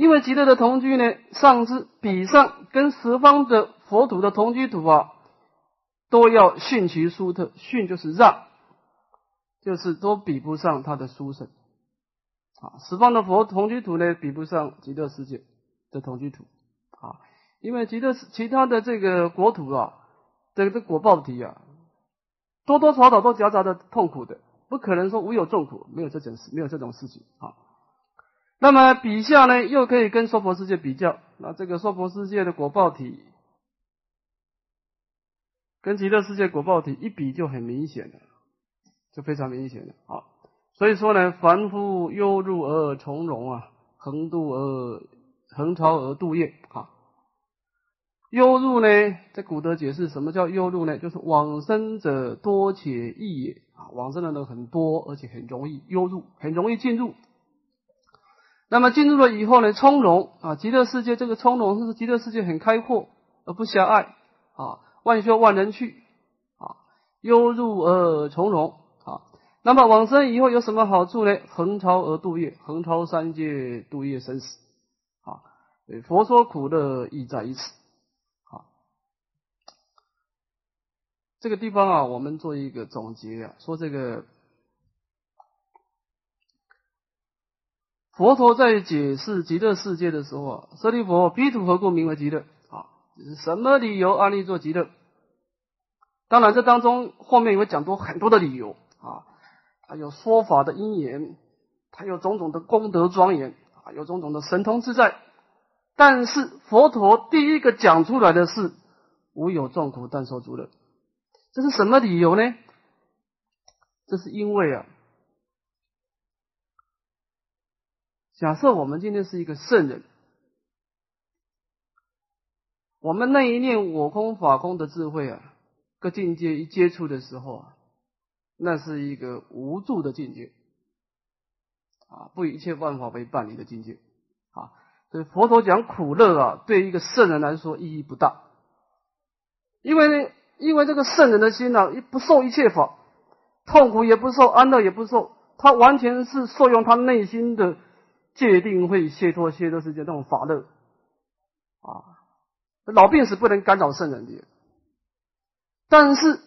因为极乐的同居呢，上至比上跟十方的佛土的同居土啊，都要逊其殊特，逊就是让，就是都比不上他的殊胜。啊，十方的佛同居土呢，比不上极乐世界的同居土。啊，因为极乐其他的这个国土啊，这个果报体啊，多多少少都夹杂着痛苦的，不可能说无有众苦，没有这种事，没有这种事情啊。那么比下呢，又可以跟娑婆世界比较，那这个娑婆世界的果报体，跟极乐世界果报体一比，就很明显了，就非常明显了啊。所以说呢，凡夫忧入而从容啊，横渡而横超而渡业啊。忧入呢，在古德解释，什么叫忧入呢？就是往生者多且易也啊，往生的人很多，而且很容易忧入，很容易进入。那么进入了以后呢，从容啊，极乐世界这个从容，是极乐世界很开阔而不狭隘啊，万修万人去啊，优入而从容啊。那么往生以后有什么好处呢？横超而度业，横超三界度业生死啊！佛说苦乐亦在于此啊。这个地方啊，我们做一个总结啊，说这个佛陀在解释极乐世界的时候啊，舍利佛，彼土何故名为极乐啊？什么理由安利做极乐？当然，这当中后面也会讲多很多的理由啊。还有说法的因缘，它有种种的功德庄严啊，有种种的神通自在。但是佛陀第一个讲出来的是无有众苦但受诸乐，这是什么理由呢？这是因为啊，假设我们今天是一个圣人，我们那一念我空法空的智慧啊，各境界一接触的时候啊。那是一个无助的境界，啊，不以一切万法为伴侣的境界，啊，所以佛陀讲苦乐啊，对一个圣人来说意义不大，因为因为这个圣人的心呢，不受一切法，痛苦也不受，安乐也不受，他完全是受用他内心的界定会解脱解脱世界那种法乐，啊，老病死不能干扰圣人的，但是。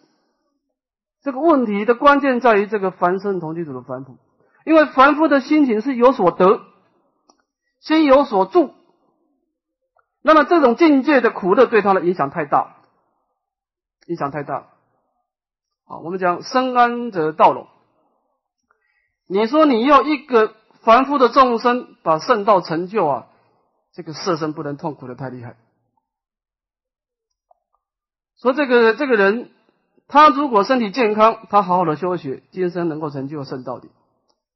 这个问题的关键在于这个凡圣同居者的凡夫，因为凡夫的心情是有所得，心有所住，那么这种境界的苦乐对他的影响太大，影响太大。啊，我们讲生安者道隆，你说你要一个凡夫的众生把圣道成就啊，这个色身不能痛苦的太厉害，说这个这个人。他如果身体健康，他好好的修学，今生能够成就圣道的。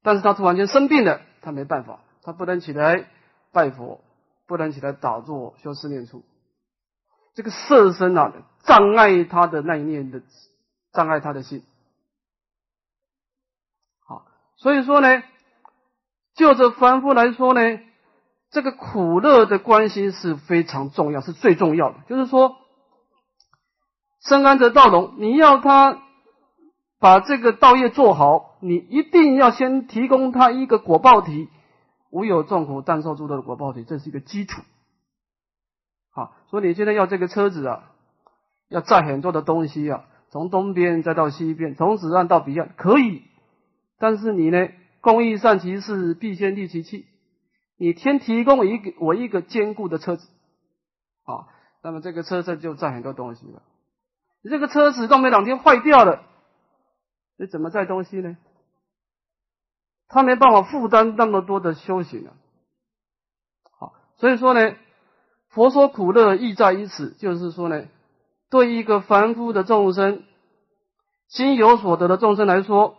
但是他突然间生病了，他没办法，他不能起来拜佛，不能起来打坐修四念处。这个色身啊，障碍他的那一念的，障碍他的心。好，所以说呢，就这凡夫来说呢，这个苦乐的关系是非常重要，是最重要的。就是说。生安者道隆，你要他把这个道业做好，你一定要先提供他一个果报体，无有众苦但受诸多的果报体，这是一个基础。好，所以你现在要这个车子啊，要载很多的东西啊，从东边再到西边，从此岸到彼岸可以，但是你呢，公益善其事，必先利其器。你先提供一个我一个坚固的车子，啊，那么这个车子就载很多东西了。你这个车子都没两天坏掉了，你怎么载东西呢？他没办法负担那么多的修行啊。好，所以说呢，佛说苦乐亦在于此，就是说呢，对一个凡夫的众生，心有所得的众生来说，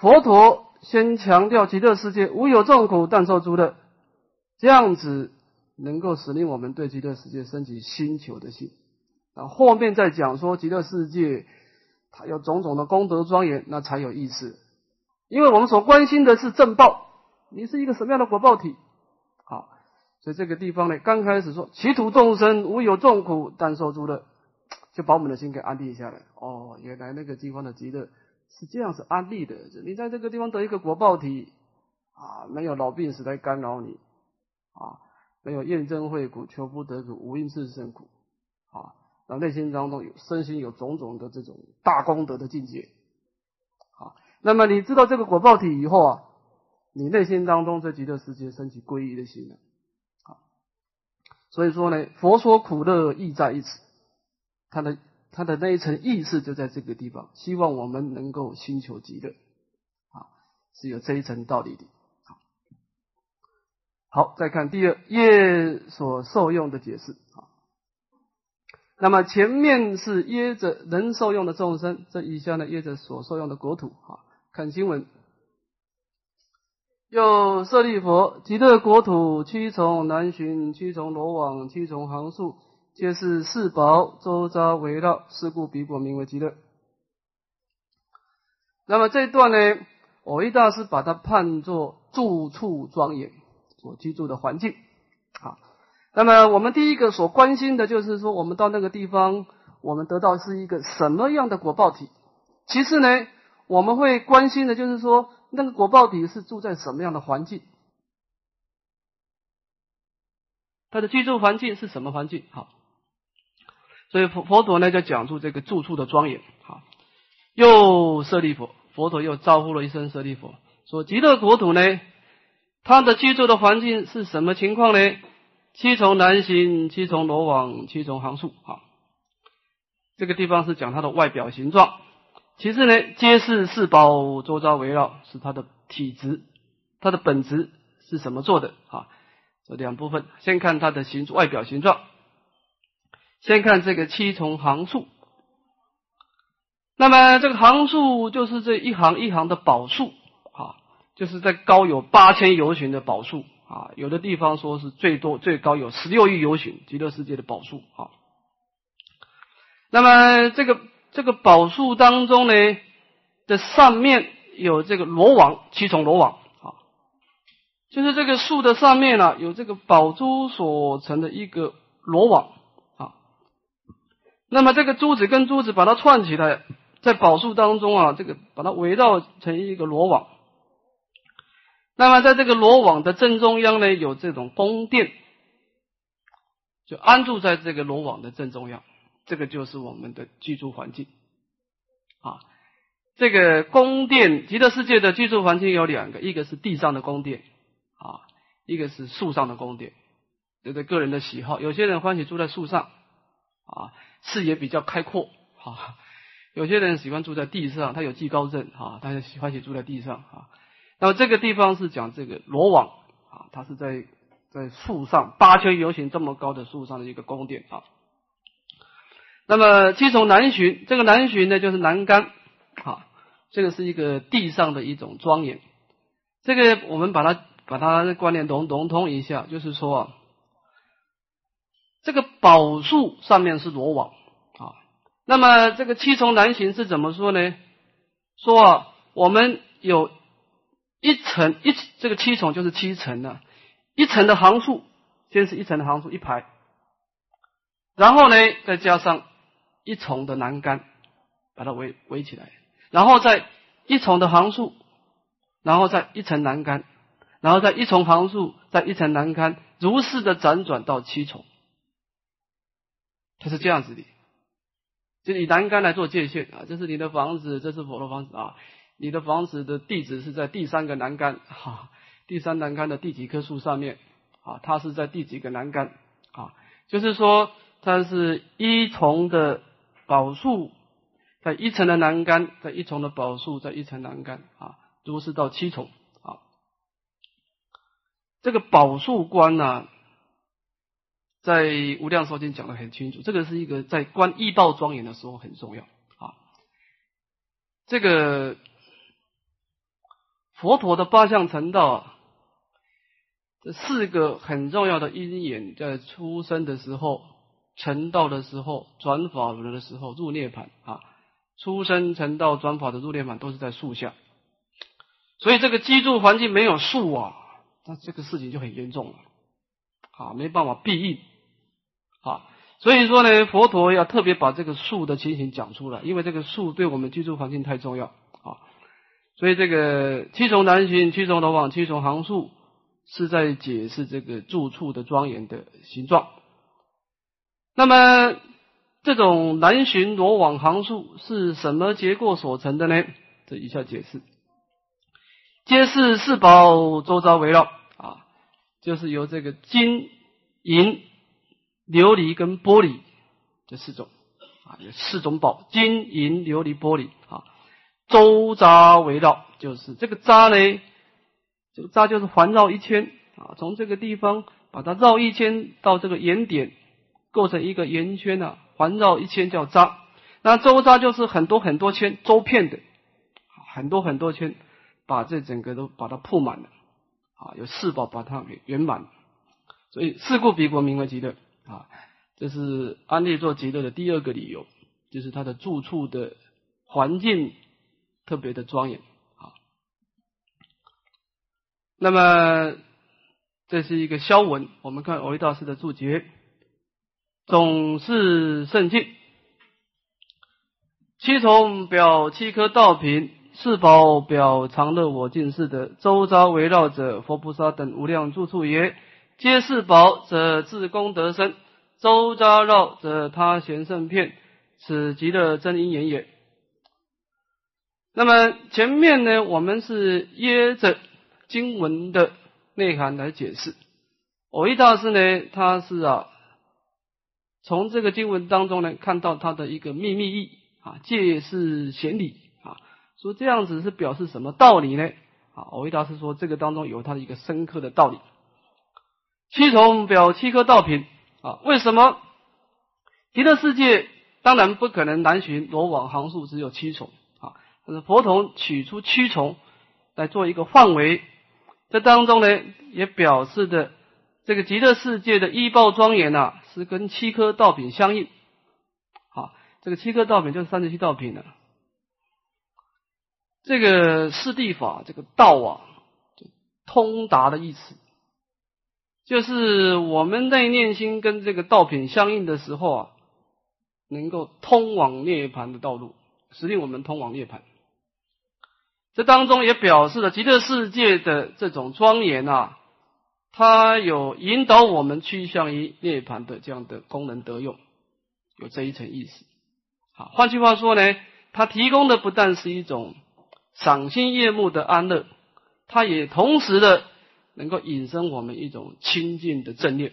佛陀先强调极乐世界无有众苦，但受诸乐，这样子能够使令我们对极乐世界升起心求的心。啊，后面再讲说极乐世界，它有种种的功德庄严，那才有意思。因为我们所关心的是正报，你是一个什么样的果报体？好，所以这个地方呢，刚开始说，其土众生无有众苦，但受诸乐，就把我们的心给安定下来。哦，原来那个地方的极乐是这样是安利的。你在这个地方得一个果报体，啊，没有老病死来干扰你，啊，没有厌憎会苦，求不得苦，无因自生苦啊，那内心当中有身心有种种的这种大功德的境界啊。那么你知道这个果报体以后啊，你内心当中这极乐世界升起皈依的心了啊。所以说呢，佛说苦乐意在一此，他的他的那一层意识就在这个地方，希望我们能够寻求极乐啊，是有这一层道理的。好，再看第二业所受用的解释啊。那么前面是耶着能受用的众生，这以下呢耶着所受用的国土啊。看经文，又舍利佛，极乐国土七重南巡，七重罗网，七重行树，皆是四宝周匝围绕，是故彼国名为极乐。那么这一段呢，我一大师把它判作住处庄严。所居住的环境，好，那么我们第一个所关心的就是说，我们到那个地方，我们得到是一个什么样的果报体？其次呢，我们会关心的就是说，那个果报体是住在什么样的环境？它的居住环境是什么环境？好，所以佛佛陀呢就讲出这个住处的庄严。好，又舍利佛，佛陀又招呼了一声舍利佛，说极乐国土呢？它的居住的环境是什么情况呢？七重南行，七重罗网，七重行树。啊，这个地方是讲它的外表形状。其次呢，皆是四宝周遭围绕，是它的体质，它的本质是什么做的？啊，这两部分，先看它的形外表形状，先看这个七重行树。那么这个行树就是这一行一行的宝树。就是在高有八千由旬的宝树啊，有的地方说是最多最高有十六亿由旬，极乐世界的宝树啊。那么这个这个宝树当中呢，的上面有这个罗网，七重罗网啊，就是这个树的上面呢，有这个宝珠所成的一个罗网。那么这个珠子跟珠子把它串起来，在宝树当中啊，这个把它围绕成一个罗网。那么，在这个罗网的正中央呢，有这种宫殿，就安住在这个罗网的正中央，这个就是我们的居住环境啊。这个宫殿，极乐世界的居住环境有两个，一个是地上的宫殿啊，一个是树上的宫殿，这个个人的喜好。有些人欢喜住在树上啊，视野比较开阔啊；有些人喜欢住在地上，他有惧高症啊，他就喜欢去住在地上啊。那么这个地方是讲这个罗网啊，它是在在树上八千游行这么高的树上的一个宫殿啊。那么七重南巡，这个南巡呢就是南杆啊，这个是一个地上的一种庄严。这个我们把它把它观念融融通一下，就是说啊，这个宝树上面是罗网啊。那么这个七重南行是怎么说呢？说啊，我们有。一层一这个七重就是七层呢，一层的行数，先是一层的行数一排，然后呢再加上一重的栏杆，把它围围起来，然后再一重的行数，然后再一层栏杆，然后再一重行数，再一层栏杆，如是的辗转到七重，它是这样子的，就以栏杆来做界限啊，这是你的房子，这是我的房子啊。你的房子的地址是在第三个栏杆，哈，第三栏杆的第几棵树上面，啊，它是在第几个栏杆，啊，就是说它是一重的宝树，在一层的栏杆，在一重的宝树，在一层栏杆，啊，如是到七重，啊，这个宝树观呢，在无量寿经讲的很清楚，这个是一个在观易道庄严的时候很重要，啊，这个。佛陀的八相成道啊，这四个很重要的因缘，在出生的时候、成道的时候、转法轮的时候、入涅盘啊，出生、成道、转法的入涅盘都是在树下，所以这个居住环境没有树啊，那这个事情就很严重了。啊，没办法避应啊，所以说呢，佛陀要特别把这个树的情形讲出来，因为这个树对我们居住环境太重要啊。所以这个七重南巡，七重罗网，七重行树，是在解释这个住处的庄严的形状。那么这种南巡罗网行数是什么结构所成的呢？这以下解释：皆是四宝周遭围绕啊，就是由这个金银琉璃跟玻璃这四种啊，有四种宝：金银琉璃玻璃啊，周匝围绕，就是这个匝呢。这个匝就是环绕一圈啊，从这个地方把它绕一圈到这个圆点，构成一个圆圈啊，环绕一圈叫匝。那周匝就是很多很多圈，周片的，很多很多圈，把这整个都把它铺满了啊，有四宝把它给圆满。所以四故彼国名为极乐啊，这是安利做极乐的第二个理由，就是他的住处的环境特别的庄严啊。那么这是一个消文，我们看藕益大师的注解，总是圣境，七重表七颗道品，四宝表常乐我净似的，周遭围绕着佛菩萨等无量住处也。皆是宝者自功德生，周匝绕者他贤圣片，此即的真因缘也。那么前面呢，我们是约着。经文的内涵来解释，偶一大师呢，他是啊，从这个经文当中呢，看到他的一个秘密意啊，借是显理啊，说这样子是表示什么道理呢？啊，偶一大师说这个当中有他的一个深刻的道理。七重表七颗道品啊，为什么极乐世界当然不可能南巡罗网行数只有七重啊，但是佛陀取出七重来做一个范围。这当中呢，也表示的这个极乐世界的依报庄严呐，是跟七颗道品相应。好，这个七颗道品就是三十七道品了。这个四地法，这个道啊，通达的意思，就是我们在念心跟这个道品相应的时候啊，能够通往涅槃的道路，使令我们通往涅槃。这当中也表示了极乐世界的这种庄严啊，它有引导我们趋向于涅槃的这样的功能得用，有这一层意思。好，换句话说呢，它提供的不但是一种赏心悦目的安乐，它也同时的能够引申我们一种清净的正念。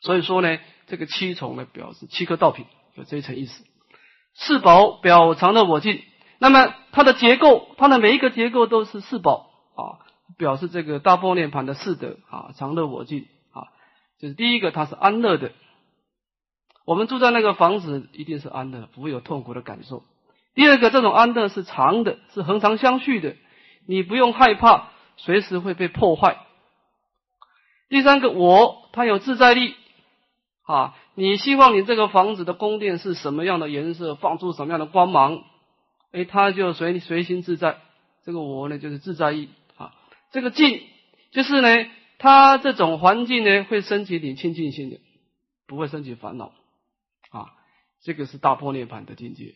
所以说呢，这个七重呢，表示七颗道品，有这一层意思。四宝表藏的我净。那么它的结构，它的每一个结构都是四宝啊，表示这个大波涅盘的四德啊，常乐我净啊，就是第一个它是安乐的，我们住在那个房子一定是安乐，不会有痛苦的感受。第二个这种安乐是长的，是恒常相续的，你不用害怕随时会被破坏。第三个我它有自在力啊，你希望你这个房子的宫殿是什么样的颜色，放出什么样的光芒？哎，他就随随心自在，这个我呢就是自在意啊。这个静就是呢，他这种环境呢会升起你清净心的，不会升起烦恼啊。这个是大破涅盘的境界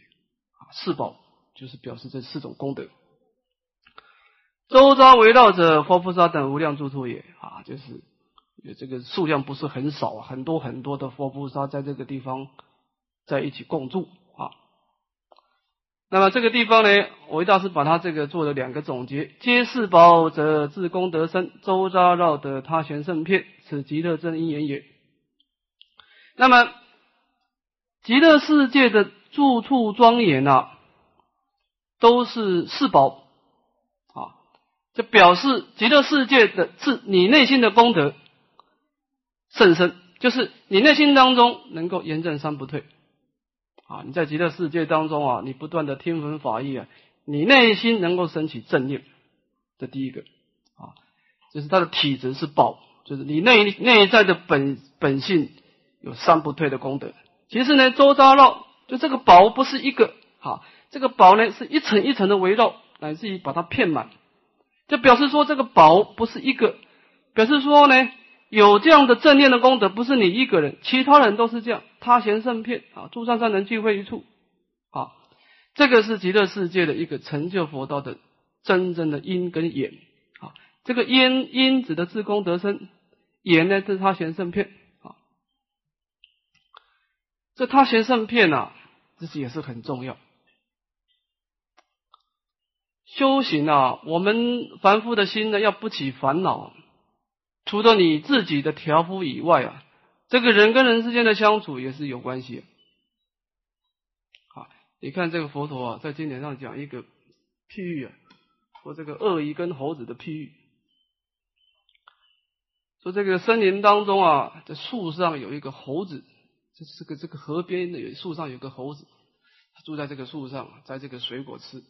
啊。四宝就是表示这四种功德，周遭围绕着佛菩萨等无量住处也啊，就是这个数量不是很少，很多很多的佛菩萨在这个地方在一起共住啊。那么这个地方呢，我大师把他这个做了两个总结：皆是宝者自功德生，周遭绕得他贤圣片，此极乐真因缘也。那么极乐世界的住处庄严啊，都是四宝，就表示极乐世界的自你内心的功德甚深，就是你内心当中能够严正三不退。啊，你在极乐世界当中啊，你不断的听闻法义啊，你内心能够升起正念，这第一个啊，就是他的体质是宝，就是你内内在的本本性有三不退的功德。其实呢，周遭绕就这个宝不是一个，哈，这个宝呢是一层一层的围绕，乃至于把它片满，就表示说这个宝不是一个，表示说呢。有这样的正念的功德，不是你一个人，其他人都是这样。他贤圣片啊，诸上善人聚会一处啊，这个是极乐世界的一个成就佛道的真正的因跟缘啊。这个因因指的自功德身，缘呢是他贤圣片啊。这他贤圣片啊，这是也是很重要。修行啊，我们凡夫的心呢，要不起烦恼，除了你自己的调伏以外啊，这个人跟人之间的相处也是有关系。好，你看这个佛陀啊，在经典上讲一个譬喻啊，说这个鳄鱼跟猴子的譬喻，说这个森林当中啊，在树上有一个猴子，这是个这个河边的树上有个猴子，他住在这个树上，摘这个水果吃。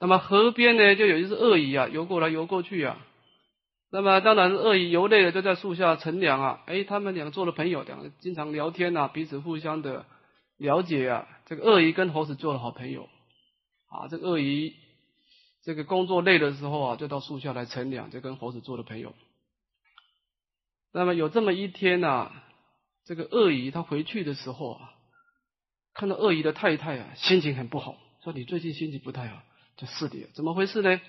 那么河边呢，就有一只鳄鱼啊，游过来游过去啊。那么当然是，鳄鱼游累了，就在树下乘凉啊。哎，他们两个做了朋友，两个经常聊天呐，彼此互相的了解啊。这个鳄鱼跟猴子做了好朋友啊。这个鳄鱼这个工作累的时候啊，就到树下来乘凉，就跟猴子做了朋友。那么有这么一天呐，这个鳄鱼他回去的时候啊，看到鳄鱼的太太啊，心情很不好，说你最近心情不太好。就是的，怎么回事呢？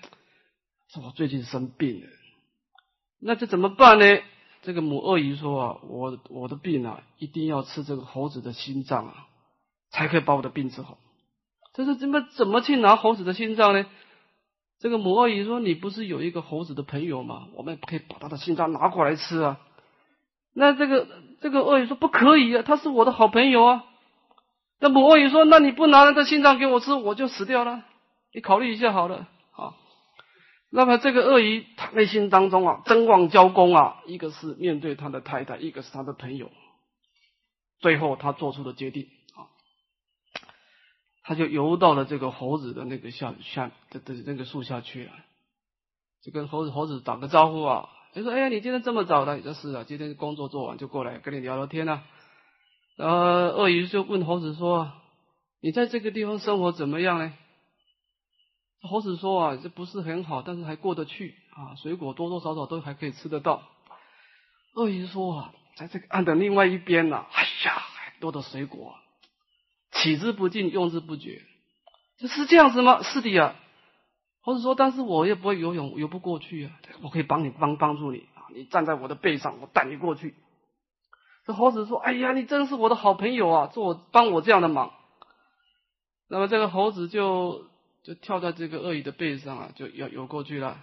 说我最近生病了，那这怎么办呢？这个母鳄鱼说啊，我我的病啊，一定要吃这个猴子的心脏啊，才可以把我的病治好。这是怎么怎么去拿猴子的心脏呢？这个母鳄鱼说，你不是有一个猴子的朋友吗？我们可以把他的心脏拿过来吃啊。那这个这个鳄鱼说不可以啊，他是我的好朋友啊。那母鳄鱼说，那你不拿他的心脏给我吃，我就死掉了。你考虑一下好了，啊，那么这个鳄鱼他内心当中啊，争望交功啊，一个是面对他的太太，一个是他的朋友，最后他做出了决定啊，他就游到了这个猴子的那个下下的的那个树下去了，就跟猴子猴子打个招呼啊，就说哎呀，你今天这么早的？你说是啊，今天工作做完就过来跟你聊聊天啊。然后鳄鱼就问猴子说，你在这个地方生活怎么样呢？猴子说啊，这不是很好，但是还过得去啊，水果多多少少都还可以吃得到。鳄鱼说啊，在这个岸的另外一边呢，哎呀，很多的水果，取之不尽，用之不绝，这是这样子吗？是的呀。猴子说，但是我也不会游泳，游不过去啊，我可以帮你帮帮助你啊，你站在我的背上，我带你过去。这猴子说，哎呀，你真是我的好朋友啊，做帮我这样的忙。那么这个猴子就。就跳在这个鳄鱼的背上啊，就游游过去了。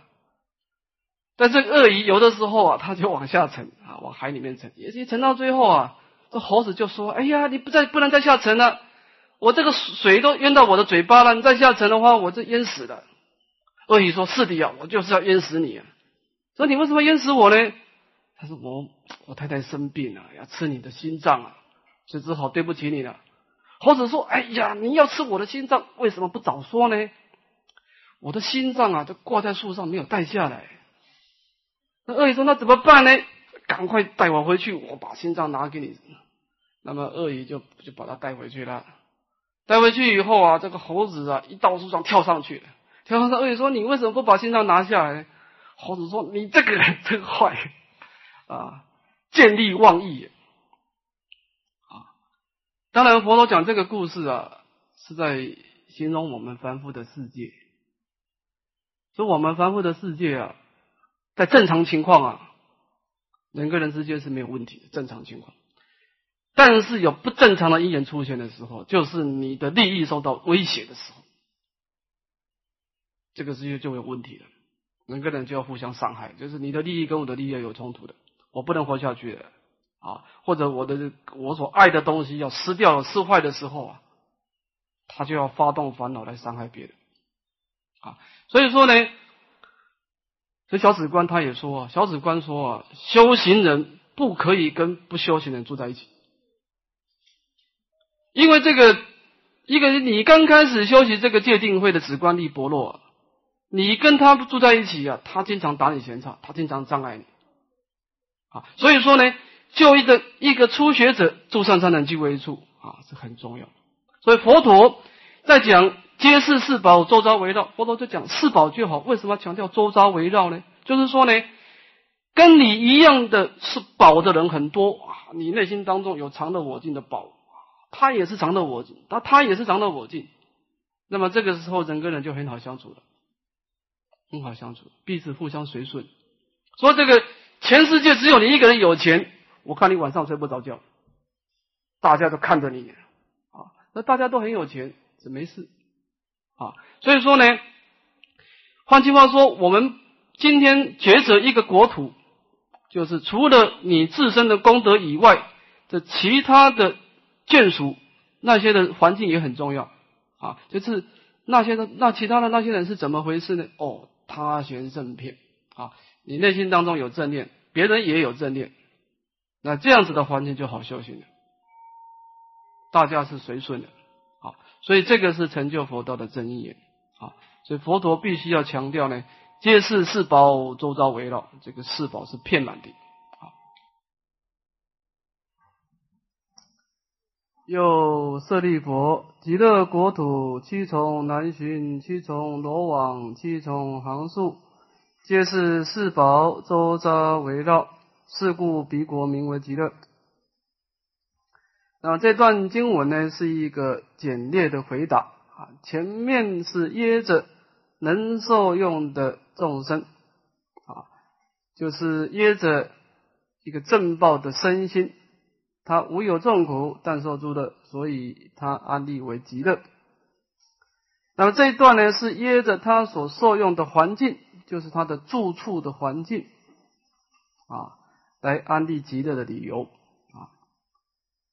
但这鳄鱼游的时候啊，它就往下沉啊，往海里面沉。也沉到最后啊，这猴子就说：“哎呀，你不再不能再下沉了，我这个水都淹到我的嘴巴了，你再下沉的话，我这淹死了。”鳄鱼说：“是的呀，我就是要淹死你啊！说你为什么淹死我呢？”他说：“我我太太生病了，要吃你的心脏啊，所以只好对不起你了。”猴子说：“哎呀，你要吃我的心脏，为什么不早说呢？我的心脏啊，都挂在树上没有带下来。”那鳄鱼说：“那怎么办呢？赶快带我回去，我把心脏拿给你。”那么鳄鱼就就把它带回去了。带回去以后啊，这个猴子啊，一到树上跳上去，跳上去鳄鱼说：“你为什么不把心脏拿下来？”猴子说：“你这个人真坏啊，见利忘义。”当然，佛陀讲这个故事啊，是在形容我们凡夫的世界。说我们凡夫的世界啊，在正常情况啊，人跟人之间是没有问题的正常情况。但是有不正常的因缘出现的时候，就是你的利益受到威胁的时候，这个世界就有问题了。人跟人就要互相伤害，就是你的利益跟我的利益有冲突的，我不能活下去了。啊，或者我的我所爱的东西要失掉了、失坏的时候啊，他就要发动烦恼来伤害别人啊。所以说呢，这小指观他也说啊，小指观说啊，修行人不可以跟不修行人住在一起，因为这个一个你刚开始修习这个戒定慧的指观力薄弱，你跟他住在一起啊，他经常打你闲岔，他经常障碍你啊。所以说呢。就一个一个初学者住上三等居为处啊，是很重要。所以佛陀在讲皆是四宝周遭围绕，佛陀就讲四宝就好。为什么强调周遭围绕呢？就是说呢，跟你一样的是宝的人很多，你内心当中有常乐我净的宝，他也是常乐我净，他他也是常乐我净。那么这个时候人跟人就很好相处了很好相处，彼此互相随顺。说这个全世界只有你一个人有钱，我看你晚上睡不着觉，大家都看着你啊。那大家都很有钱，这没事啊。所以说呢，换句话说，我们今天抉择一个国土，就是除了你自身的功德以外，这其他的眷属那些的环境也很重要啊。就是那些的那其他的那些人是怎么回事呢？哦，他悬正片啊。你内心当中有正念，别人也有正念，那这样子的环境就好修行了。大家是随顺的，好，所以这个是成就佛道的真因缘，好，所以佛陀必须要强调呢，皆是四宝周遭围绕，这个四宝是遍满的，好。又舍利佛，极乐国土七重南巡，七重罗网，七重行树。皆是四宝周遭围绕，是故彼国名为极乐。那这段经文呢，是一个简略的回答啊。前面是耶着能受用的众生啊，就是耶着一个正报的身心，他无有众苦，但受诸乐，所以他安立为极乐。那么这一段呢，是耶着他所受用的环境。就是他的住处的环境啊，来安立极乐的理由啊。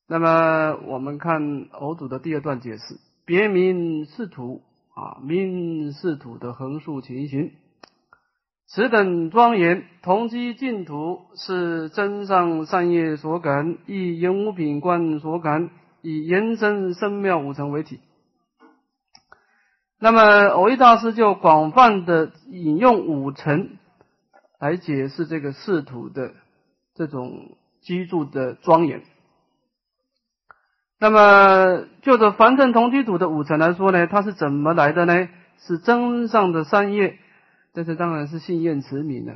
那么我们看偶主的第二段解释：别名是土啊，名是土的横竖情形，此等庄严同居净土，是真上善业所感，以言无品观所感，以延伸深妙五层为体。那么，偶一大师就广泛的引用五层来解释这个世土的这种居住的庄严。那么，就着凡尘同居土的五层来说呢，它是怎么来的呢？是真上的善业，这是当然是信愿持名的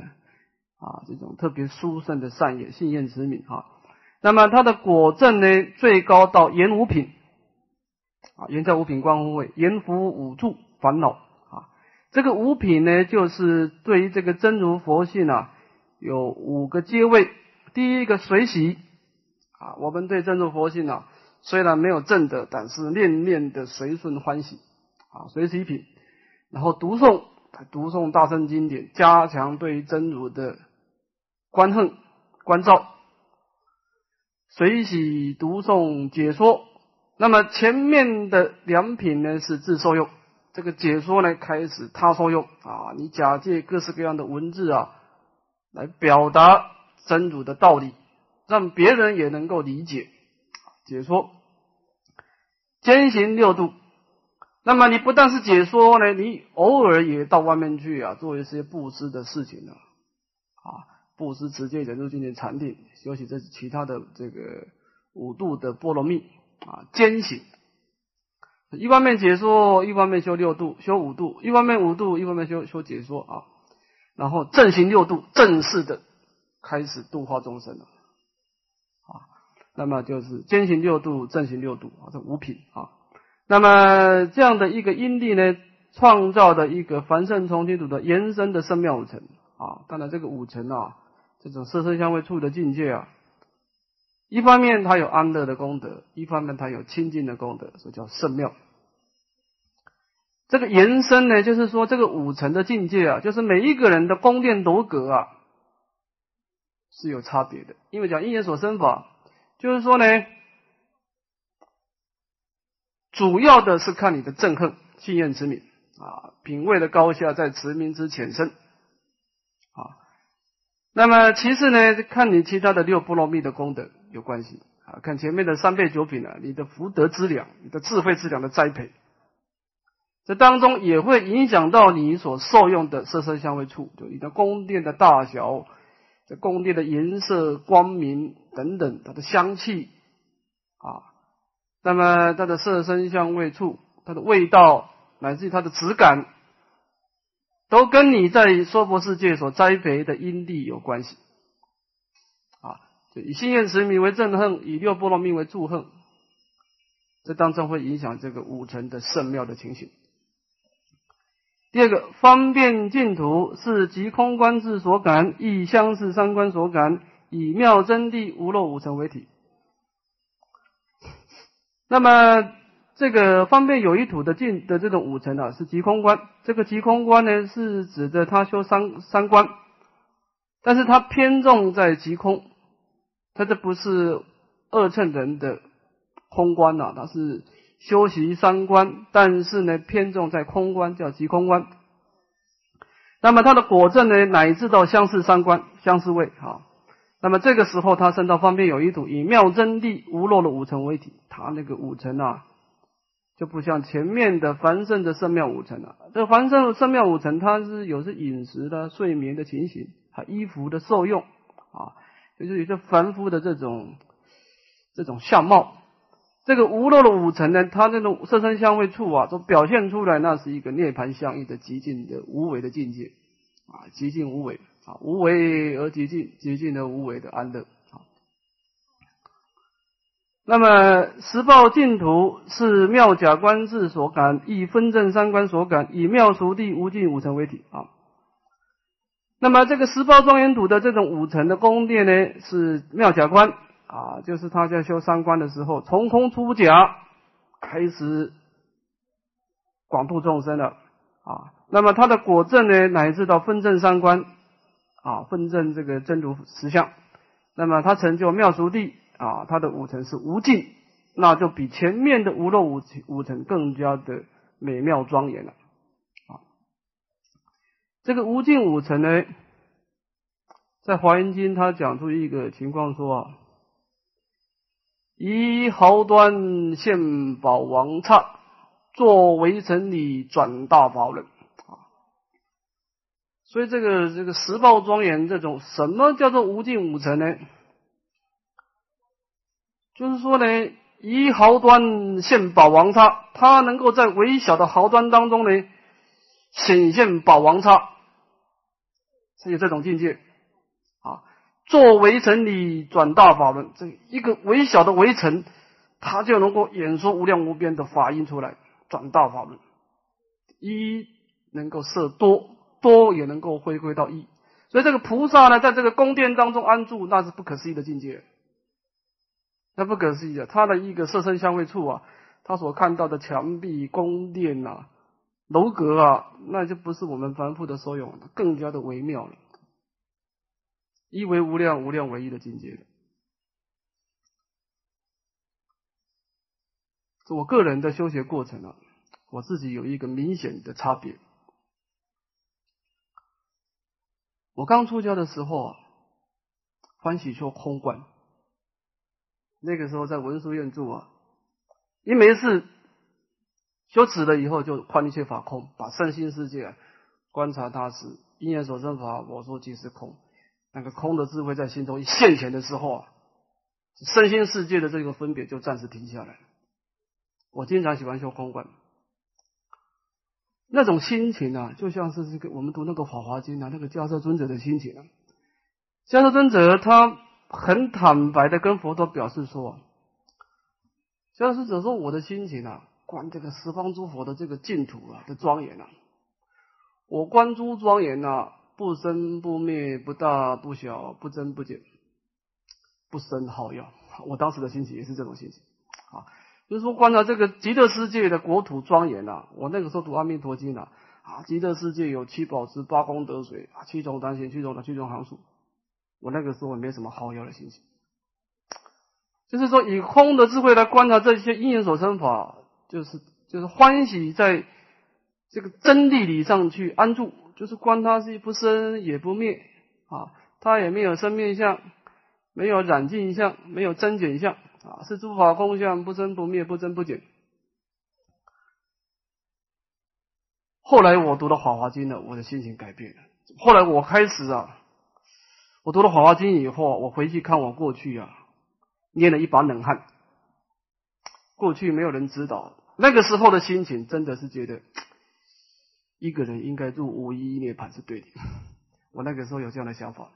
啊，这种特别殊胜的善业，信愿持名哈。那么，它的果证呢，最高到言五品。啊，言在五品观无位，言福五住烦恼啊。这个五品呢，就是对于这个真如佛性啊，有五个阶位。第一个随喜啊，我们对真如佛性啊，虽然没有正的，但是念念的随顺欢喜啊，随喜品。然后读诵，读诵大圣经典，加强对于真如的观恨关照。随喜读诵解说。那么前面的两品呢是自受用，这个解说呢开始他受用啊，你假借各式各样的文字啊，来表达真主的道理，让别人也能够理解解说。兼行六度，那么你不但是解说呢，你偶尔也到外面去啊，做一些布施的事情呢，啊，布施、持戒、忍辱、精进、禅定、修习这其他的这个五度的波罗蜜。啊，兼行，一方面解说，一方面修六度，修五度，一方面五度，一方面修修解说啊，然后正行六度，正式的开始度化众生了啊。那么就是兼行六度，正行六度啊，这五品啊。那么这样的一个因地呢，创造的一个凡圣从净土的延伸的圣妙五层啊。当然这个五层啊，这种色身相位处的境界啊。一方面它有安乐的功德，一方面它有清净的功德，所以叫圣妙。这个延伸呢，就是说这个五层的境界啊，就是每一个人的宫殿楼阁啊是有差别的。因为讲因缘所生法，就是说呢，主要的是看你的憎恨、信愿之名啊，品位的高下在持名之浅深啊。那么其次呢，看你其他的六波罗蜜的功德。有关系啊！看前面的三倍九品啊，你的福德资粮、你的智慧之粮的栽培，这当中也会影响到你所受用的色身香味触，就你的宫殿的大小、这宫殿的颜色、光明等等，它的香气啊，那么它的色身香味触、它的味道，乃至于它的质感，都跟你在娑婆世界所栽培的因地有关系啊。以心愿持名为憎恨，以六波罗蜜为助恨，这当中会影响这个五层的圣妙的情形。第二个方便净土是即空观智所感，亦相似三观所感，以妙真谛无漏五尘为体。那么这个方便有一土的净的这种五尘啊，是即空观。这个即空观呢，是指的他修三三观，但是他偏重在即空，他这不是二乘人的空观呐，他是。修习三观，但是呢，偏重在空观，叫即空观。那么他的果证呢，乃至到相似三观、相似位啊。那么这个时候，他升到方便有一土，以妙真谛无漏的五层为体。他那个五层啊，就不像前面的凡圣的圣妙五层了。这凡圣圣妙五层，它是有是饮食的、睡眠的情形，还衣服的受用啊，就是有些凡夫的这种这种相貌。这个无漏的五层呢，它那种色身香味触啊，都表现出来，那是一个涅盘相应的极尽的无为的境界啊，极尽无为啊，无为而极尽，极尽而无为的安乐啊。那么十报净土是妙假观智所感，以分正三观所感，以妙熟地无尽五层为体啊。那么这个十报庄严土的这种五层的宫殿呢，是妙假观。啊，就是他在修三观的时候，从空出假，开始广度众生了啊。那么他的果证呢，乃至到分证三观啊，分证这个真如实相。那么他成就妙熟地啊，他的五层是无尽，那就比前面的无漏五五层更加的美妙庄严了啊。这个无尽五层呢，在华严经他讲出一个情况说啊。以毫端现宝王刹，作围城里转大法轮啊！所以这个这个十报庄严这种什么叫做无尽五尘呢？就是说呢，一毫端现宝王刹，它能够在微小的毫端当中呢，显现宝王刹，是有这种境界。做围城里转大法轮，这一个微小的围城，它就能够演说无量无边的法音出来，转大法轮，一能够摄多，多也能够回归到一，所以这个菩萨呢，在这个宫殿当中安住，那是不可思议的境界，那不可思议的，他的一个色身相位处啊，他所看到的墙壁、宫殿啊、楼阁啊，那就不是我们凡夫的所有，更加的微妙了。一为无量，无量为一的境界是我个人的修学过程啊，我自己有一个明显的差别。我刚出家的时候啊，欢喜修空观，那个时候在文殊院住啊，一没事修止了以后，就观一切法空，把身心世界观察它是因缘所生法，我说即是空。那个空的智慧在心中一现前的时候啊，身心世界的这个分别就暂时停下来。我经常喜欢修空观，那种心情啊，就像是这个我们读那个《法华经》啊，那个迦叶尊者的心情啊。迦叶尊者他很坦白的跟佛陀表示说：“迦叶尊者说，我的心情啊，观这个十方诸佛的这个净土啊的庄严啊，我观诸庄严啊。”不生不灭，不大不小，不增不减，不生好药。我当时的心情也是这种心情啊，就是说观察这个极乐世界的国土庄严呐。我那个时候读《阿弥陀经》呐，啊，极乐世界有七宝池、八功德水啊，七种单行、七种的七种行数。我那个时候没什么好药的心情，就是说以空的智慧来观察这些因缘所生法，就是就是欢喜在这个真谛理上去安住。就是观它是不生也不灭啊，它也没有生灭相，没有染净相，没有增减相啊，是诸法空相，不生不灭，不增不减。后来我读了《法华经》了，我的心情改变了。后来我开始啊，我读了《法华经》以后，我回去看我过去啊，捏了一把冷汗。过去没有人知道，那个时候的心情真的是觉得。一个人应该入无一涅盘是对的，我那个时候有这样的想法，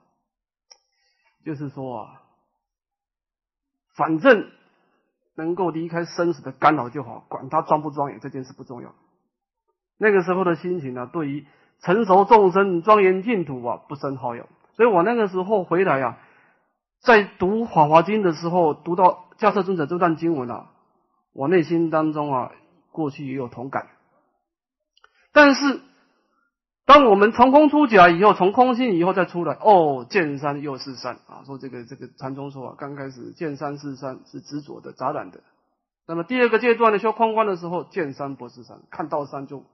就是说啊，反正能够离开生死的干扰就好，管他庄不庄严这件事不重要。那个时候的心情啊，对于成熟众生、庄严净土啊，不胜好友。所以我那个时候回来啊，在读《法华经》的时候，读到迦叶尊者这段经文啊，我内心当中啊，过去也有同感。但是，当我们从空出假以后，从空心以后再出来，哦，见山又是山啊！说这个这个禅宗说啊，刚开始见山是山，是执着的、杂染的。那么第二个阶段呢，修空观的时候，见山不是山，看到山就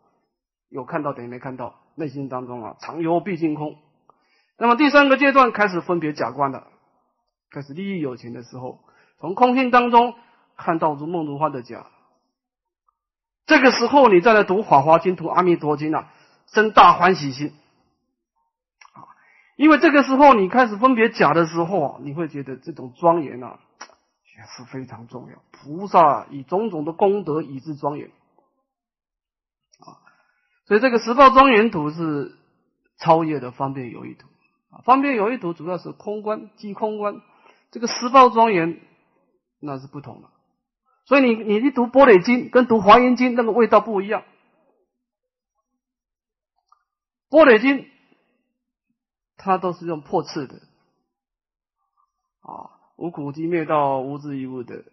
有看到等于没看到，内心当中啊，常忧毕竟空。那么第三个阶段开始分别假观了，开始利益有情的时候，从空性当中看到如梦如幻的假。这个时候你再来读《法华经》、读《阿弥陀经》啊，生大欢喜心啊！因为这个时候你开始分别假的时候啊，你会觉得这种庄严啊。也是非常重要。菩萨以种种的功德以至庄严啊，所以这个十报庄严图是超越的方便有一图啊。方便有一图主要是空观即空观，这个十报庄严那是不同的。所以你你一读般若经跟读华严经那个味道不一样。般若经它都是用破次的啊。无苦集灭道，无智亦无得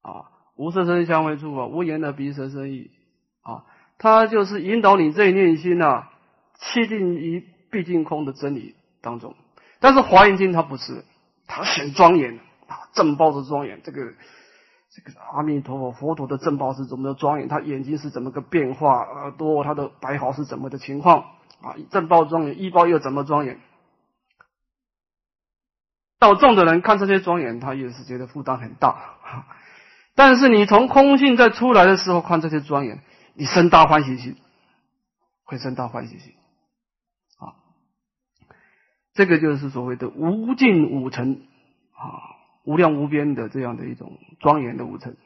啊！无色声香味触法，无言的鼻舌身意啊！它就是引导你这一念心呐，切定于毕竟空的真理当中。但是华严经它不是，它显庄严啊，正报的庄严。这个这个阿弥陀佛佛陀的正报是怎么的庄严？他眼睛是怎么个变化？耳朵他的白毫是怎么的情况啊？正报庄严，一报又怎么庄严？到众的人看这些庄严，他也是觉得负担很大。但是你从空性再出来的时候看这些庄严，你生大欢喜心，会生大欢喜心啊！这个就是所谓的无尽五尘啊，无量无边的这样的一种庄严的五尘。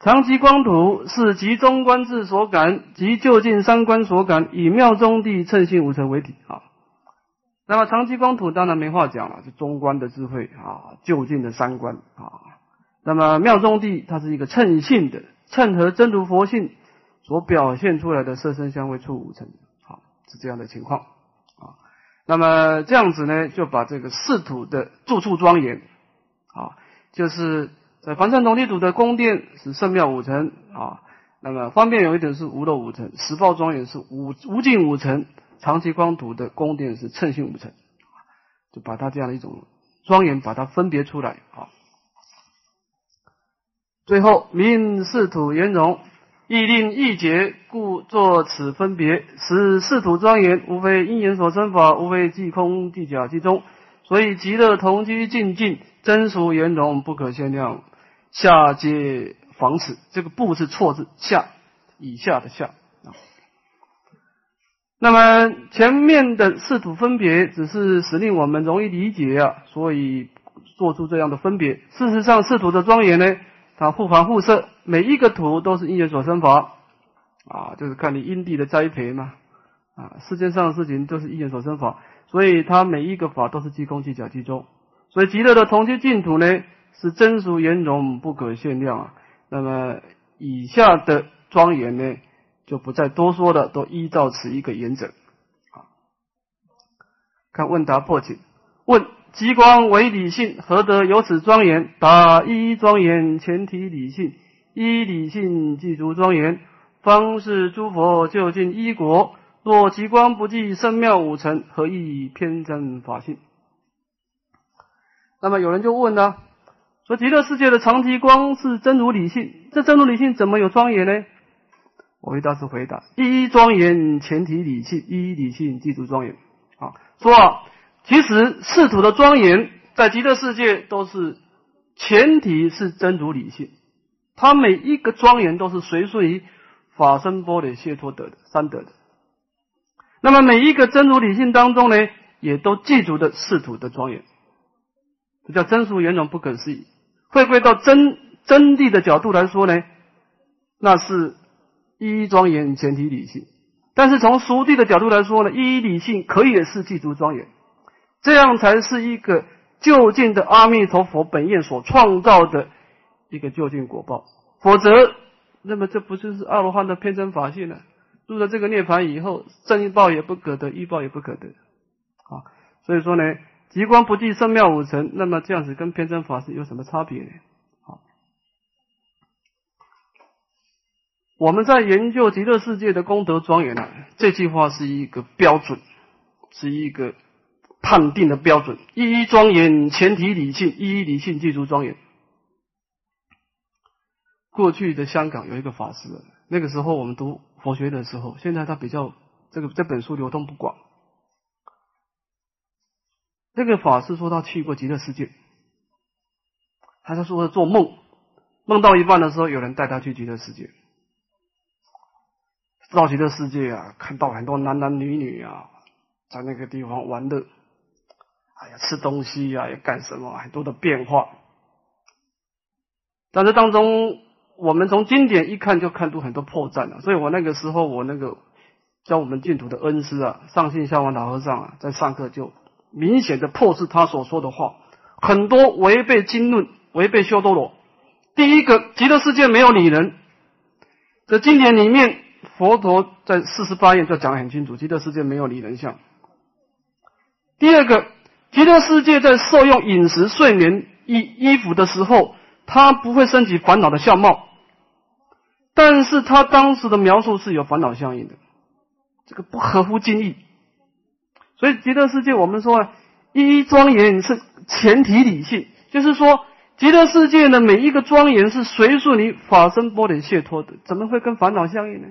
长吉光图是集中观智所感，及就近三观所感，以妙中地称性五尘为体啊。那么长期光图当然没话讲了，是中观的智慧啊，就近的三观啊。那么妙中地它是一个称性的，称和真如佛性所表现出来的色身香味触五尘，好是这样的情况。那么这样子呢，就把这个四土的住处庄严啊，就是在凡尘同地土的宫殿是圣庙五层啊。那么方便有一点是无漏五层，十报庄严是无无尽五层。长期光图的宫殿是称性五层，就把它这样的一种庄严，把它分别出来啊。最后，明四土圆融，意令意解，故作此分别，使四土庄严，无非因缘所生法，无非即空即假即中，所以极乐同居静静，真俗圆融，不可限量。下皆防此，这个不是错字，下以下的下。那么前面的四土分别只是使令我们容易理解啊，所以做出这样的分别。事实上，四土的庄严呢，啊互繁互色，每一个土都是因缘所生法啊，就是看你因地的栽培嘛啊。世界上的事情都是因缘所生法，所以它每一个法都是即空即假即中。所以极乐的同居净土呢，是真俗圆融，不可限量啊。那么以下的庄严呢？就不再多说了，都依照此一个原则。啊，看问答破解。问：极光为理性，何得有此庄严？答：一庄严，前提理性；一理性，具足庄严。方是诸佛就近一国。若极光不计圣妙五尘，何以偏真法性？那么有人就问呢，说极乐世界的长极光是真如理性，这真如理性怎么有庄严呢？我回答是回答：一庄严前提理性，一理性记住庄严。啊，说，其实四土的庄严在极乐世界都是前提是真如理性，它每一个庄严都是随顺于法身波的解脱德的三德的。那么每一个真如理性当中呢，也都记住的四土的庄严，这叫真俗圆融不可思议。回归到真真谛的角度来说呢，那是。一庄严前提理性，但是从熟地的角度来说呢，一理性可以是具足庄严，这样才是一个就近的阿弥陀佛本愿所创造的一个就近果报。否则那么这不就是阿罗汉的偏真法性呢？入了这个涅盘以后，正报也不可得，依报也不可得啊。所以说呢，极光不地圣妙五层，那么这样子跟偏真法是有什么差别呢？好，我们在研究极乐世界的功德庄严呢，这句话是一个标准，是一个判定的标准。一一庄严，前提理性，一一理性，记住庄严。过去的香港有一个法师，那个时候我们读佛学的时候，现在他比较这个这本书流通不广。那个法师说他去过极乐世界，他是说做梦，梦到一半的时候，有人带他去极乐世界，到极乐世界啊，看到很多男男女女啊，在那个地方玩乐，哎呀，吃东西呀，要干什么，很多的变化，但是当中。我们从经典一看就看出很多破绽了，所以我那个时候我那个教我们净土的恩师啊，上信下王老和尚啊，在上课就明显的破斥他所说的话，很多违背经论，违背修多罗。第一个，极乐世界没有女人，在经典里面，佛陀在四十八页就讲得很清楚，极乐世界没有女人相。第二个，极乐世界在受用饮食、睡眠、衣衣服的时候。他不会升起烦恼的相貌，但是他当时的描述是有烦恼相应的，这个不合乎经义。所以极乐世界，我们说一一庄严是前提理性，就是说极乐世界的每一个庄严是随顺你法身波点解脱的，怎么会跟烦恼相应呢？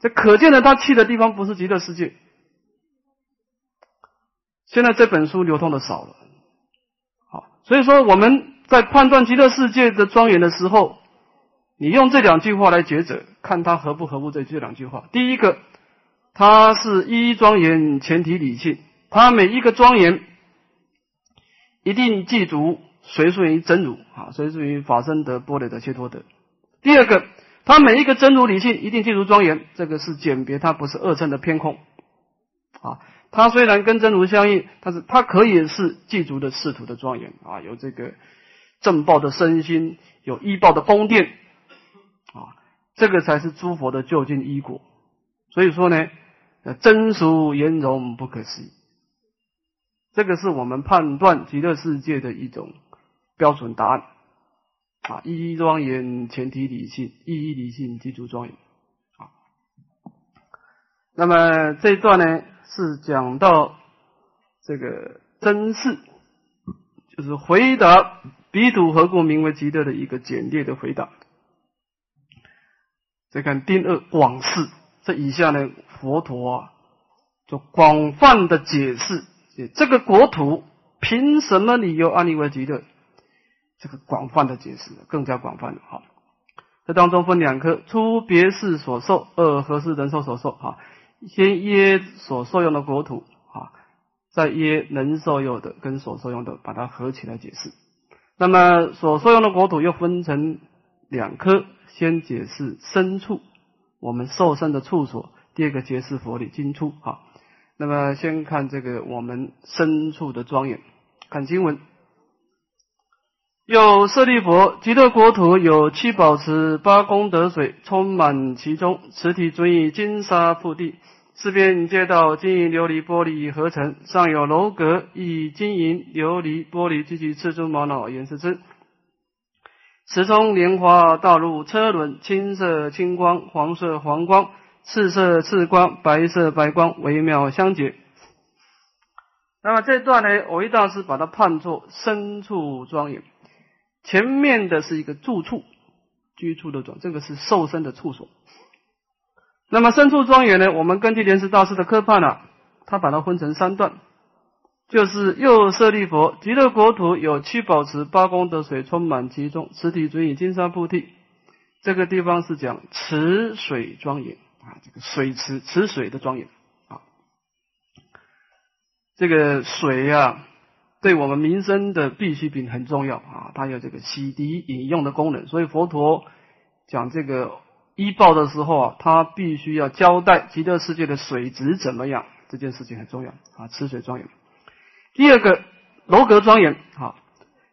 这可见的，他去的地方不是极乐世界。现在这本书流通的少了，好，所以说我们。在判断极乐世界的庄严的时候，你用这两句话来抉择，看它合不合乎这这两句话。第一个，它是一庄严前提理性，它每一个庄严一定记住随顺于真如啊，随顺于法身的波罗的切脱德。第二个，它每一个真如理性一定记住庄严，这个是鉴别，它不是二乘的偏空啊。它虽然跟真如相应，但是它可以是祭祖的仕途的庄严啊，有这个。正报的身心有依报的宫殿啊，这个才是诸佛的究竟依果。所以说呢，真俗圆融不可思议，这个是我们判断极乐世界的一种标准答案啊。一一庄严，前提理性；一一理性，基础庄严。啊，那么这一段呢，是讲到这个真事，就是回答。彼土何故名为极乐的一个简略的回答。再看第二广释，这以下呢，佛陀啊，就广泛的解释这个国土凭什么理由安立为极乐？这个广泛的解释，更加广泛的哈。这当中分两科：初别是所受，二何事人受所受。哈，先耶所受用的国土啊，再耶能受用的跟所受用的，把它合起来解释。那么所受用的国土又分成两科，先解释身处，我们受身的处所；第二个解释佛理经处。啊，那么先看这个我们身处的庄严，看经文。有舍利佛，极乐国土有七宝池、八功德水充满其中，此体准以金沙覆地。四边街道金银琉璃玻璃合成，上有楼阁，以金银琉璃玻璃及其赤珠玛瑙岩石之。池中莲花道路车轮，青色青光，黄色黄光，赤色赤光，白色白光，微妙相结。那么这段呢，我一大师把它判作深处庄严。前面的是一个住处，居住的庄，这个是受身的处所。那么深处庄严呢？我们根据莲池大师的科判呢，他把它分成三段，就是又舍利佛，极乐国土有七宝池、八功德水充满其中，此体准以金沙铺地。这个地方是讲池水庄严啊，这个水池池水的庄严啊。这个水呀，对我们民生的必需品很重要啊，它有这个洗涤饮用的功能，所以佛陀讲这个。医报的时候啊，他必须要交代极乐世界的水质怎么样，这件事情很重要啊。池水庄严。第二个楼阁庄严啊，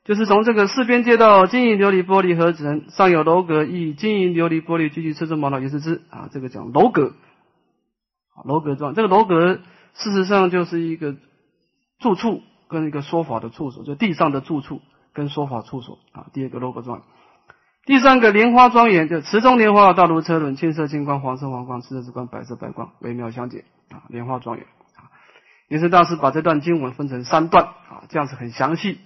就是从这个四边街道金银琉璃玻璃盒子上有楼阁，以金银琉璃玻璃聚集车车毛脑也是之啊，这个讲楼阁，楼阁状。这个楼阁事实上就是一个住处跟一个说法的处所，就地上的住处跟说法处所啊。第二个楼阁状。第三个莲花庄园，就池中莲花大如车轮，青色金光，黄色黄光，赤色紫光，白色白光，微妙相接啊。莲花庄园啊。莲师大师把这段经文分成三段啊，这样子很详细。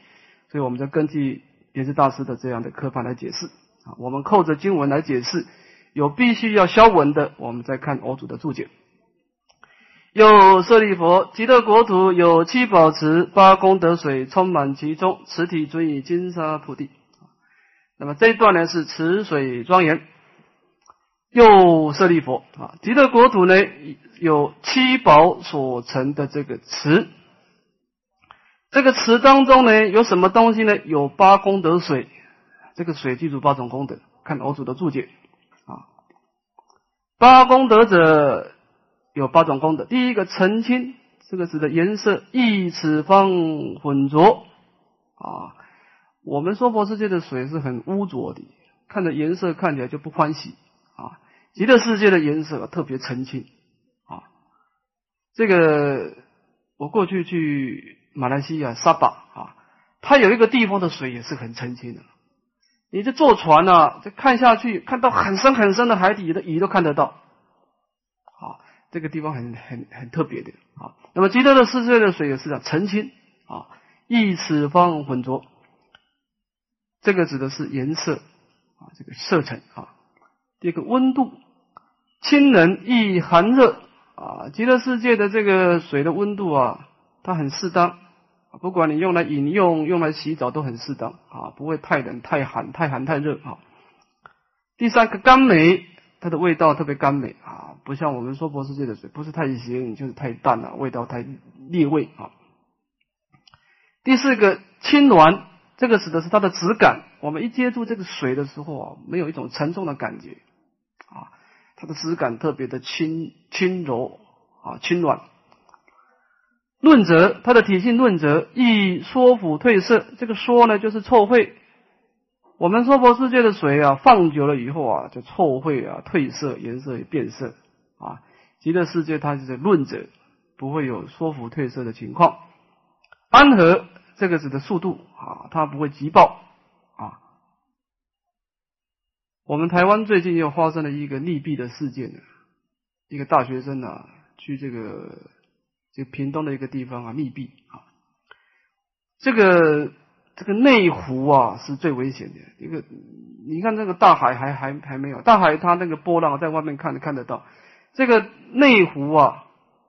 所以我们就根据莲师大师的这样的科判来解释啊，我们扣着经文来解释，有必须要消文的，我们再看佛祖的注解。又舍利佛，极乐国土有七宝池，八功德水充满其中，池体准以金沙铺地。那么这一段呢是池水庄严。又舍利佛啊，极乐国土呢有七宝所成的这个池。这个池当中呢，有什么东西呢？有八功德水，这个水记住八种功德。看佛祖的注解啊，八功德者有八种功德。第一个澄清，这个指的颜色一尺方浑浊啊。我们说佛世界的水是很污浊的，看着颜色看起来就不欢喜啊。极乐世界的颜色特别澄清啊。这个我过去去。马来西亚沙巴啊，它有一个地方的水也是很澄清的。你这坐船呢，这看下去，看到很深很深的海底的鱼都看得到。这个地方很很很特别的啊。那么极乐的世界的水也是这样澄清啊，一此方浑浊。这个指的是颜色啊，这个色层啊。第二个温度，清冷易寒热啊。极乐世界的这个水的温度啊。它很适当，不管你用来饮用、用来洗澡都很适当啊，不会太冷、太寒、太寒、太热啊。第三个甘美，它的味道特别甘美啊，不像我们说博世界的水，不是太咸就是太淡了，味道太腻味啊。第四个轻软，这个指的是它的质感，我们一接触这个水的时候啊，没有一种沉重的感觉啊，它的质感特别的轻轻柔啊，轻软。论则，它的体性论则，易缩腐褪色。这个缩呢，就是臭秽。我们娑婆世界的水啊，放久了以后啊，就臭秽啊，褪色，颜色也变色啊。极乐世界它就是论者，不会有说服褪色的情况。安和，这个指的速度啊，它不会急爆啊。我们台湾最近又发生了一个溺毙的事件一个大学生啊，去这个。这个屏东的一个地方啊，密闭啊，这个这个内湖啊是最危险的一个。你看这个大海还还还没有，大海它那个波浪在外面看看得到，这个内湖啊，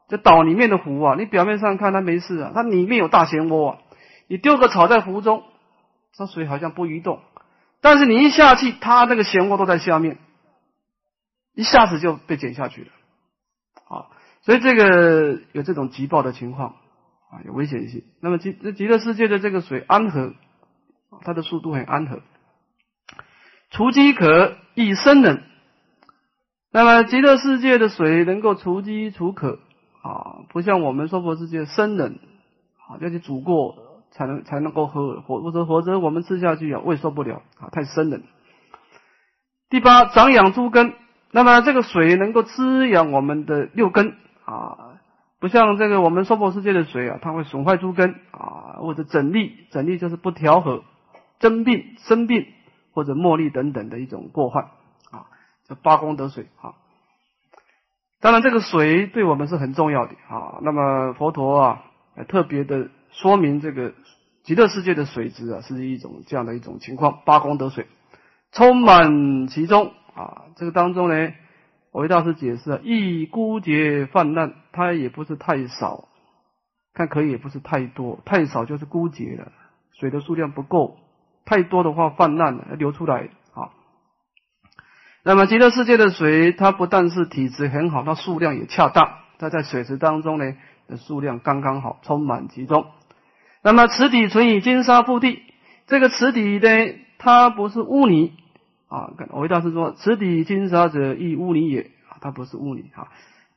这岛里面的湖啊，你表面上看它没事啊，它里面有大漩涡啊。你丢个草在湖中，这水好像不移动，但是你一下去，它那个漩涡都在下面，一下子就被卷下去了，啊。所以这个有这种急暴的情况啊，有危险性。那么极极乐世界的这个水安和，它的速度很安和，除饥渴易生冷。那么极乐世界的水能够除饥除渴啊，不像我们娑婆世界生冷啊，要去煮过才能才能够喝，否否则否则我们吃下去啊胃受不了啊，太生冷。第八，长养诸根，那么这个水能够滋养我们的六根。啊，不像这个我们娑婆世界的水啊，它会损坏诸根啊，或者整力，整力就是不调和，增病、生病或者茉莉等等的一种过患这八功德水啊，当然这个水对我们是很重要的啊。那么佛陀啊，特别的说明这个极乐世界的水质啊，是一种这样的一种情况，八功德水充满其中啊，这个当中呢。我为大师解释啊，一孤劫泛滥，它也不是太少，看可以也不是太多，太少就是孤劫了，水的数量不够，太多的话泛滥了，流出来。那么极乐世界的水，它不但是体质很好，它数量也恰当，它在水池当中呢，数量刚刚好，充满其中。那么池底存以金沙覆地，这个池底呢，它不是污泥。啊，我维大师说：“池底金沙者，亦污泥也。啊，它不是污泥啊，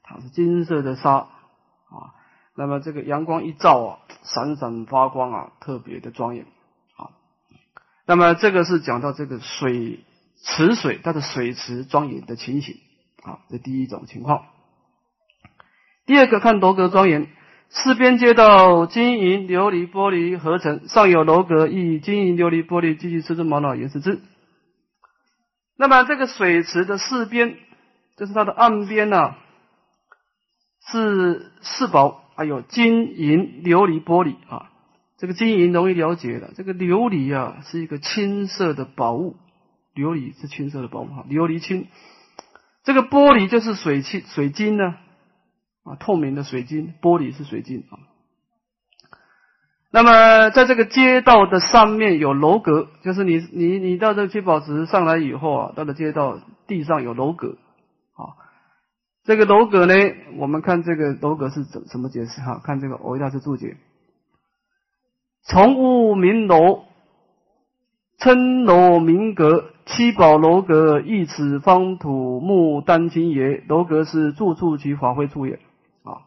它是金色的沙啊。那么这个阳光一照啊，闪闪发光啊，特别的庄严啊。那么这个是讲到这个水池水它的水池庄严的情形啊，这第一种情况。第二个看楼阁庄严，四边街道金银琉璃玻璃合成，上有楼阁，以金银琉璃玻璃，继续四字玛瑙岩石之。那么这个水池的四边，就是它的岸边呢，是四宝，还有金银琉璃玻璃啊。这个金银容易了解的，这个琉璃啊是一个青色的宝物，琉璃是青色的宝物哈，琉璃青。这个玻璃就是水青水晶呢，啊，透明的水晶，玻璃是水晶啊。那么在这个街道的上面有楼阁，就是你你你到这个七宝池上来以后啊，到了街道地上有楼阁啊。这个楼阁呢，我们看这个楼阁是怎怎么解释哈？看这个欧一大师注解。从屋名楼，称楼名阁，七宝楼阁，一尺方土木丹青也。楼阁是住处及法会处也。啊，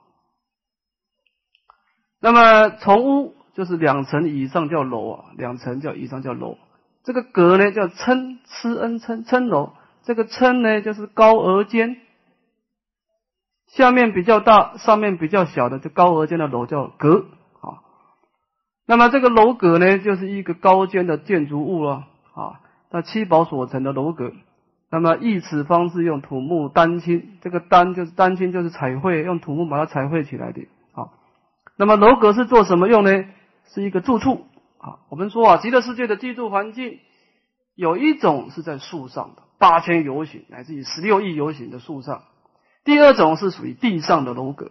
那么从屋就是两层以上叫楼啊，两层叫以上叫楼。这个阁呢叫称，吃恩称称楼。这个称呢就是高额尖，下面比较大，上面比较小的，就高额尖的楼叫阁啊。那么这个楼阁呢，就是一个高尖的建筑物了啊，那七宝所成的楼阁。那么以此方式用土木丹青，这个丹就是丹青，就是彩绘，用土木把它彩绘起来的。好，那么楼阁是做什么用呢？是一个住处啊。我们说啊，极乐世界的居住环境有一种是在树上的，八千游行乃至于十六亿游行的树上；第二种是属于地上的楼阁。